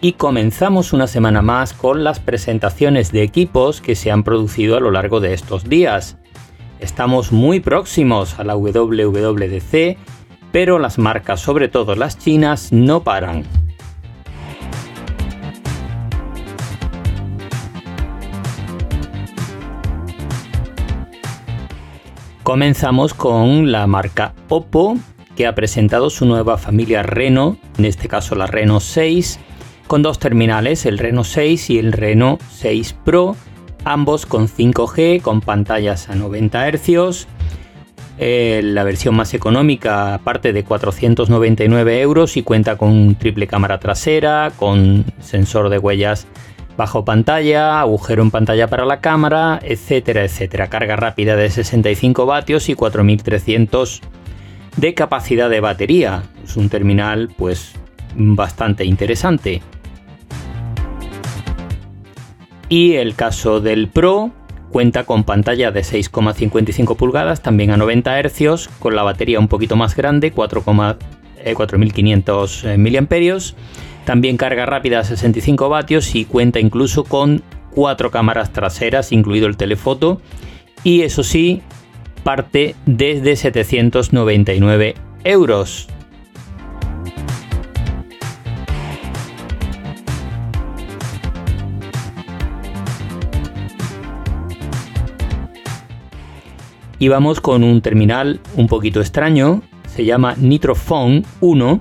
y comenzamos una semana más con las presentaciones de equipos que se han producido a lo largo de estos días. Estamos muy próximos a la WWDC, pero las marcas, sobre todo las chinas, no paran. Comenzamos con la marca Oppo, que ha presentado su nueva familia Reno, en este caso la Reno 6, con dos terminales, el Reno 6 y el Reno 6 Pro, ambos con 5G, con pantallas a 90 Hz. Eh, la versión más económica parte de 499 euros y cuenta con triple cámara trasera, con sensor de huellas bajo pantalla, agujero en pantalla para la cámara, etcétera, etcétera. Carga rápida de 65 vatios y 4300 de capacidad de batería. Es un terminal pues bastante interesante. Y el caso del Pro cuenta con pantalla de 6,55 pulgadas, también a 90 Hz, con la batería un poquito más grande, 4500 eh, mAh. También carga rápida a 65 vatios y cuenta incluso con cuatro cámaras traseras, incluido el telefoto. Y eso sí, parte desde 799 euros. Y vamos con un terminal un poquito extraño, se llama Nitrophone 1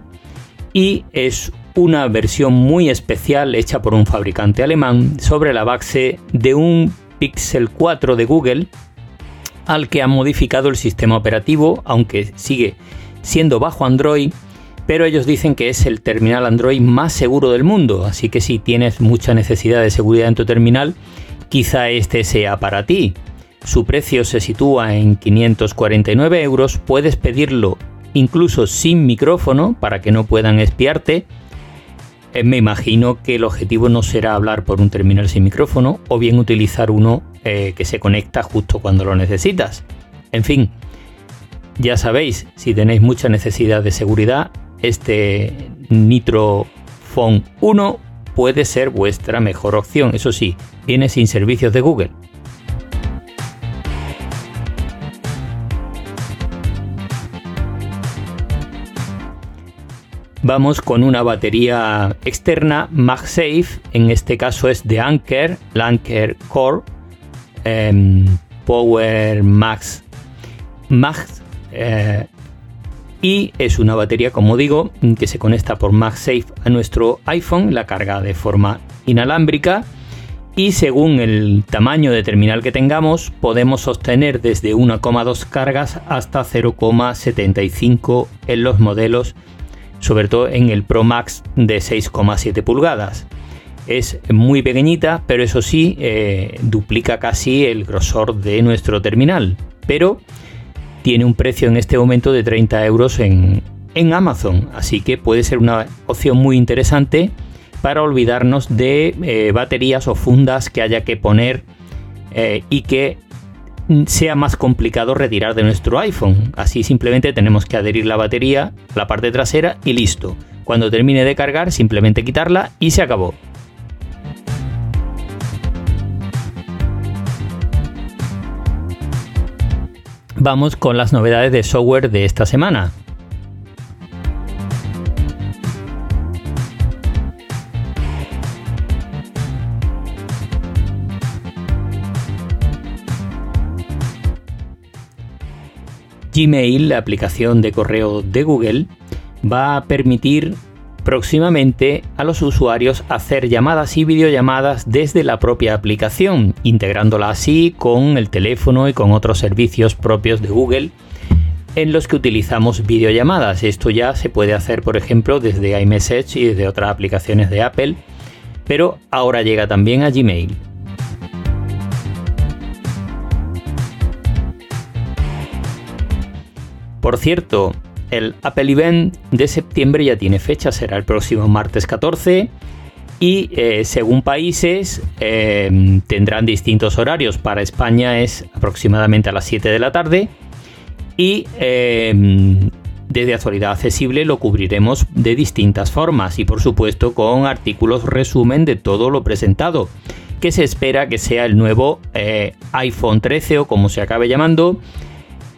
y es una versión muy especial hecha por un fabricante alemán sobre la base de un Pixel 4 de Google al que ha modificado el sistema operativo, aunque sigue siendo bajo Android, pero ellos dicen que es el terminal Android más seguro del mundo, así que si tienes mucha necesidad de seguridad en tu terminal, quizá este sea para ti. Su precio se sitúa en 549 euros. Puedes pedirlo incluso sin micrófono para que no puedan espiarte. Eh, me imagino que el objetivo no será hablar por un terminal sin micrófono o bien utilizar uno eh, que se conecta justo cuando lo necesitas. En fin, ya sabéis, si tenéis mucha necesidad de seguridad, este Nitro Phone 1 puede ser vuestra mejor opción. Eso sí, viene sin servicios de Google. Vamos con una batería externa MagSafe, en este caso es de Anker, Anker Core em, Power Max Max eh, y es una batería, como digo, que se conecta por MagSafe a nuestro iPhone, la carga de forma inalámbrica. Y según el tamaño de terminal que tengamos podemos sostener desde 1,2 cargas hasta 0,75 en los modelos sobre todo en el Pro Max de 6,7 pulgadas. Es muy pequeñita, pero eso sí, eh, duplica casi el grosor de nuestro terminal. Pero tiene un precio en este momento de 30 euros en, Amazon, así que puede ser una opción muy interesante para olvidarnos de eh, baterías o fundas que haya que poner eh, y que sea más complicado retirar de nuestro iPhone. Así simplemente tenemos que adherir la batería a la parte trasera y listo. Cuando termine de cargar, simplemente quitarla y se acabó. Vamos con las novedades de software de esta semana. Gmail, la aplicación de correo de Google, va a permitir próximamente a los usuarios hacer llamadas y videollamadas desde la propia aplicación, integrándola así con el teléfono y con otros servicios propios de Google en los que utilizamos videollamadas. Esto ya se puede hacer, por ejemplo, desde iMessage y desde otras aplicaciones de Apple pero ahora llega también a Gmail. Por cierto, el Apple Event de septiembre ya tiene fecha, será el próximo martes 14 y eh, según países eh, tendrán distintos horarios. Para España es aproximadamente a las 7 de la tarde y eh, desde actualidad accesible lo cubriremos de distintas formas y por supuesto con artículos resumen de todo lo presentado que se espera que sea el nuevo iPhone 13 o como se acabe llamando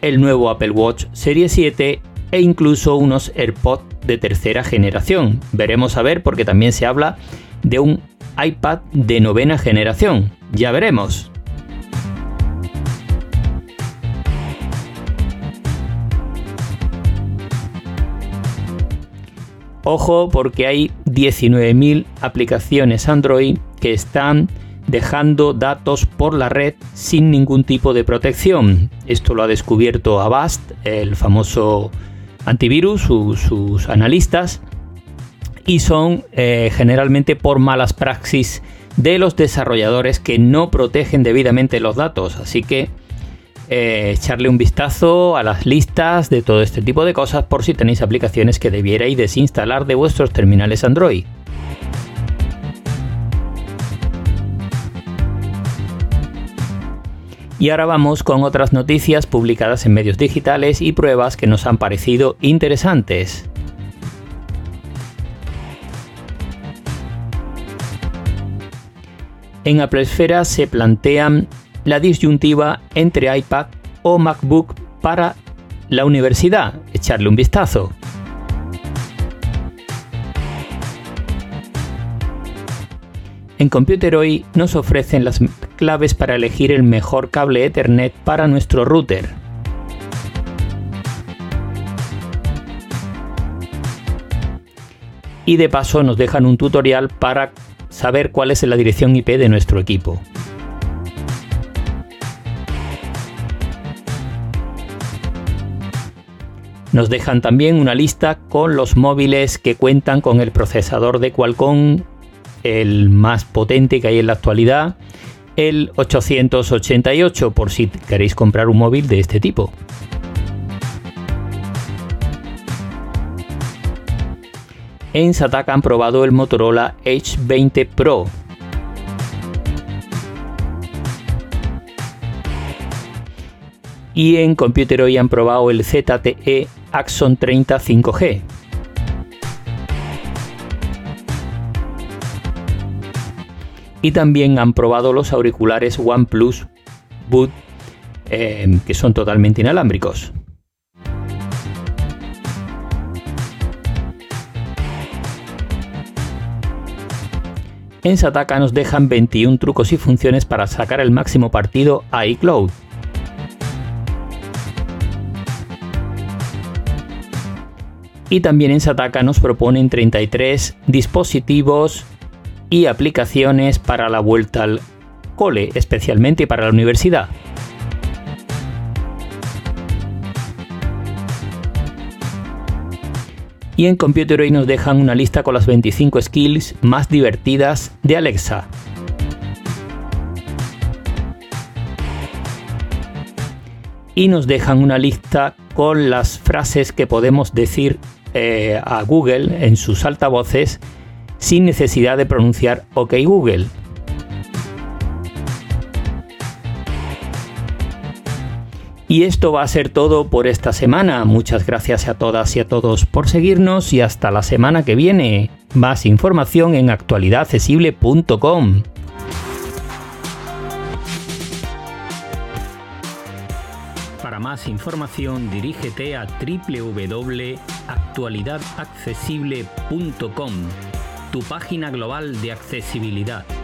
el nuevo Apple Watch Serie 7 e incluso unos AirPods de tercera generación. Veremos a ver porque también se habla de un iPad de novena generación. Ya veremos. Ojo porque hay 19.000 aplicaciones Android que están dejando datos por la red sin ningún tipo de protección. Esto lo ha descubierto Avast, el famoso antivirus, sus analistas, y son eh, generalmente por malas praxis de los desarrolladores que no protegen debidamente los datos. Así que eh, echarle un vistazo a las listas de todo este tipo de cosas por si tenéis aplicaciones que debierais desinstalar de vuestros terminales Android. Y ahora vamos con otras noticias publicadas en medios digitales y pruebas que nos han parecido interesantes. En Apple Esfera se plantean la disyuntiva entre iPad o MacBook para la universidad. Echarle un vistazo. En Computer hoy nos ofrecen las claves para elegir el mejor cable Ethernet para nuestro router. Y de paso nos dejan un tutorial para saber cuál es la dirección IP de nuestro equipo. Nos dejan también una lista con los móviles que cuentan con el procesador de Qualcomm el más potente que hay en la actualidad, el 888, por si queréis comprar un móvil de este tipo. En Sataka han probado el Motorola H20 Pro. Y en Computer hoy han probado el ZTE Axon 30 5G. Y también han probado los auriculares OnePlus Boot eh, que son totalmente inalámbricos. En Sataka nos dejan 21 trucos y funciones para sacar el máximo partido a iCloud. Y también en Sataka nos proponen 33 dispositivos y aplicaciones para la vuelta al cole, especialmente para la universidad. Y en Computer hoy nos dejan una lista con las 25 skills más divertidas de Alexa. Y nos dejan una lista con las frases que podemos decir eh, a Google en sus altavoces sin necesidad de pronunciar OK Google. Y esto va a ser todo por esta semana. Muchas gracias a todas y a todos por seguirnos y hasta la semana que viene. Más información en actualidadaccesible.com. Para más información dirígete a www.actualidadaccesible.com tu página global de accesibilidad.